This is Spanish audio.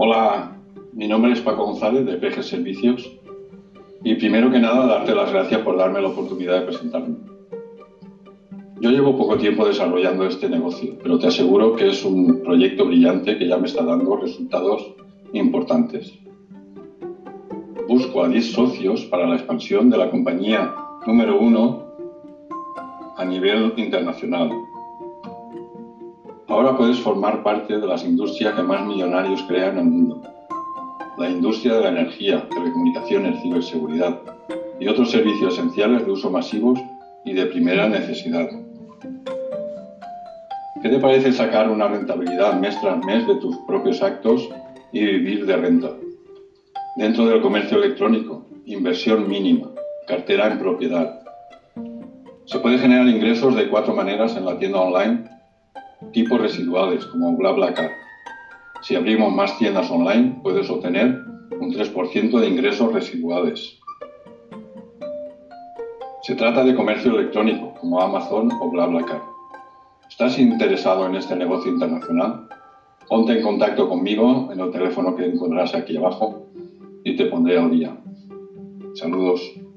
Hola, mi nombre es Paco González de PG Servicios y primero que nada darte las gracias por darme la oportunidad de presentarme. Yo llevo poco tiempo desarrollando este negocio, pero te aseguro que es un proyecto brillante que ya me está dando resultados importantes. Busco a 10 socios para la expansión de la compañía número uno a nivel internacional. Ahora puedes formar parte de las industrias que más millonarios crean en el mundo. La industria de la energía, telecomunicaciones, ciberseguridad y otros servicios esenciales de uso masivos y de primera necesidad. ¿Qué te parece sacar una rentabilidad mes tras mes de tus propios actos y vivir de renta? Dentro del comercio electrónico, inversión mínima, cartera en propiedad. Se puede generar ingresos de cuatro maneras en la tienda online, tipos residuales como BlaBlaCar. Si abrimos más tiendas online, puedes obtener un 3% de ingresos residuales. Se trata de comercio electrónico como Amazon o BlaBlaCar. ¿Estás interesado en este negocio internacional? Ponte en contacto conmigo en el teléfono que encontrarás aquí abajo y te pondré al día. Saludos.